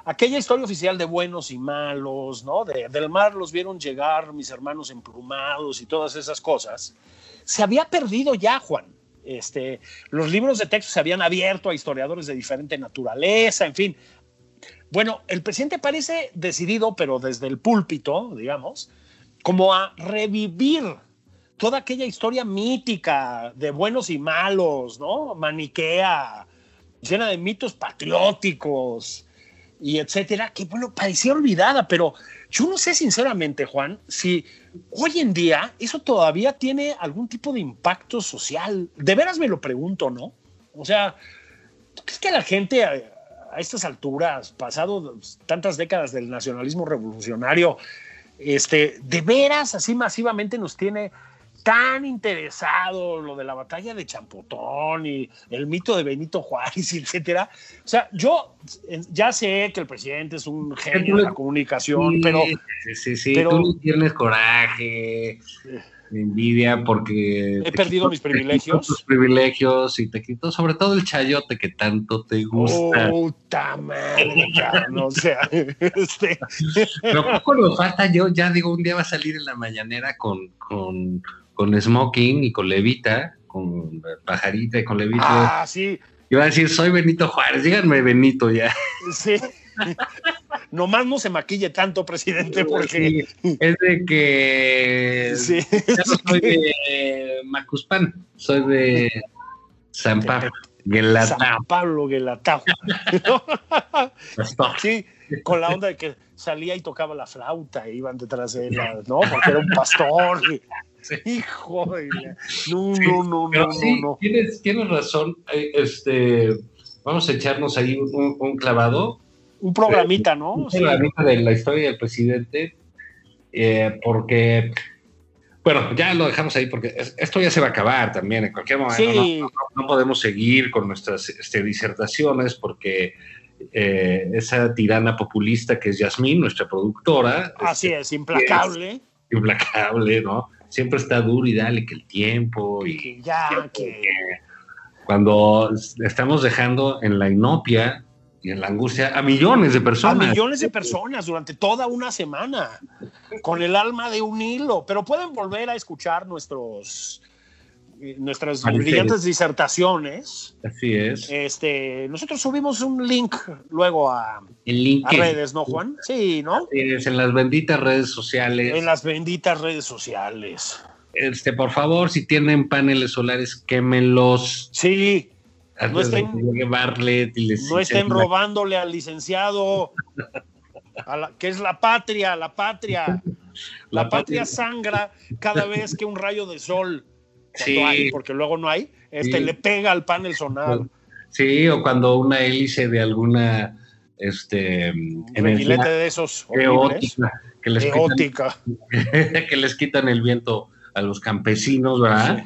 Aquella historia oficial de buenos y malos, ¿no? De, del mar los vieron llegar mis hermanos emplumados y todas esas cosas, se había perdido ya, Juan. Este, los libros de texto se habían abierto a historiadores de diferente naturaleza, en fin. Bueno, el presidente parece decidido, pero desde el púlpito, digamos, como a revivir toda aquella historia mítica de buenos y malos, ¿no? Maniquea, llena de mitos patrióticos y etcétera, que bueno, parecía olvidada, pero yo no sé sinceramente, Juan, si hoy en día eso todavía tiene algún tipo de impacto social. De veras me lo pregunto, ¿no? O sea, ¿tú crees que la gente a, a estas alturas, pasado tantas décadas del nacionalismo revolucionario, este, de veras así masivamente nos tiene tan interesado lo de la batalla de Champotón y el mito de Benito Juárez, (laughs) etcétera. O sea, yo eh, ya sé que el presidente es un genio de la comunicación, Sí, pero Sí, sí, sí. pero- Tú no tienes coraje, envidia, porque. he perdido mis privilegios. Tus privilegios y te quitó sobre todo el chayote que tanto te gusta. Puta madre, o sea, (laughs) este, Pero poco nos falta. Yo ya digo, un día va a salir en la mañanera con, con, con Smoking y con Levita, con Pajarita y con Levita. ah, sí, va a decir, soy Benito Juárez, díganme Benito ya. sí. (laughs) Nomás no se maquille tanto, presidente, porque Sí, es de que sí, ya no soy de Macuspan, soy de San Pablo, Guelatao. San Pablo Guelatao. (laughs) Sí, con la onda de que salía y tocaba la flauta e iban detrás de él, ¿no? Porque era un pastor. y- Sí. (laughs) Hijo de No, Sí, no, no, Pero no, sí, no, no. Tienes, tienes razón. Este, vamos a echarnos ahí un, un clavado. Un programita, ¿no? Un Sí. programita de la historia del presidente, eh, porque, bueno, ya lo dejamos ahí porque es- esto ya se va a acabar también en cualquier momento. Sí. No, no- no podemos seguir con nuestras este, disertaciones porque eh, esa tirana populista que es Yasmín, nuestra productora, Así este, es, implacable. implacable, ¿no? Siempre está duro y dale que el tiempo y Que ya, que. cuando estamos dejando en la inopia y en la angustia a millones de A personas. millones de personas durante toda una semana, con el alma de un hilo. Pero pueden volver a escuchar nuestros, nuestras Pareceres. brillantes disertaciones. Así es. Este, nosotros subimos un link luego a, link a redes, ¿no, Juan? Sí, ¿no? es en las benditas redes sociales. En las benditas redes sociales. Este, por favor, si tienen paneles solares, quémenlos. Sí, de estén- Bartlett y les no estén robándole al licenciado, a la- que es la patria, la patria. La, La patria patria. sangra cada vez que un rayo de sol, Sí. hay, porque luego no hay, este, Sí. le pega al panel solar. Sí, o cuando una hélice de alguna este, Un energía de esos eótica que les, quitan, (laughs) que les quitan el viento a los campesinos, ¿verdad?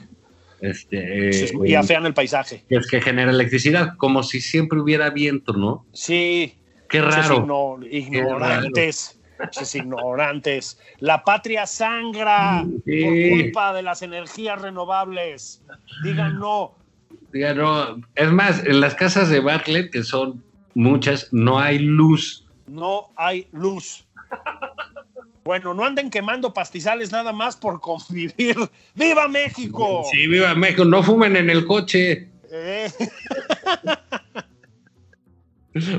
Este, Sí, eh, y afean el paisaje. que es que genera electricidad, como si siempre hubiera viento, ¿no? Sí, Qué raro. igno- ignorantes. Esos ignorantes. La patria sangra Sí. por culpa de las energías renovables. Digan no. Ya no, es más, en las casas de Bartlett, que son muchas, no hay luz. no hay luz. Bueno, no anden quemando pastizales nada más por convivir. ¡Viva México! Sí, viva México, no fumen en el coche. Eh, (laughs)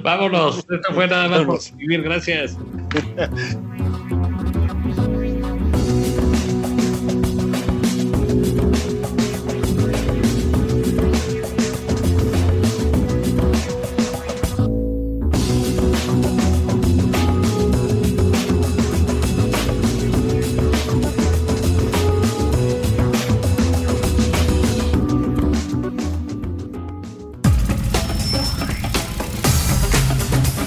Vámonos, esto fue nada más por vivir, gracias. (laughs)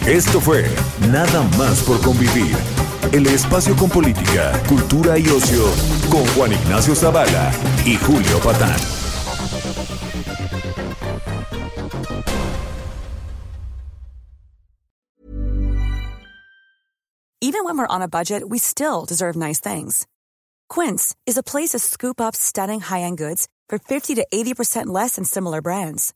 Esto fue Nada más por convivir. El espacio con política, cultura y ocio con Juan Ignacio Zavala y Julio Patán. Even when we're on a budget, we still deserve nice things. Quince is a place to scoop up stunning high-end goods for 50 to 80% less than similar brands.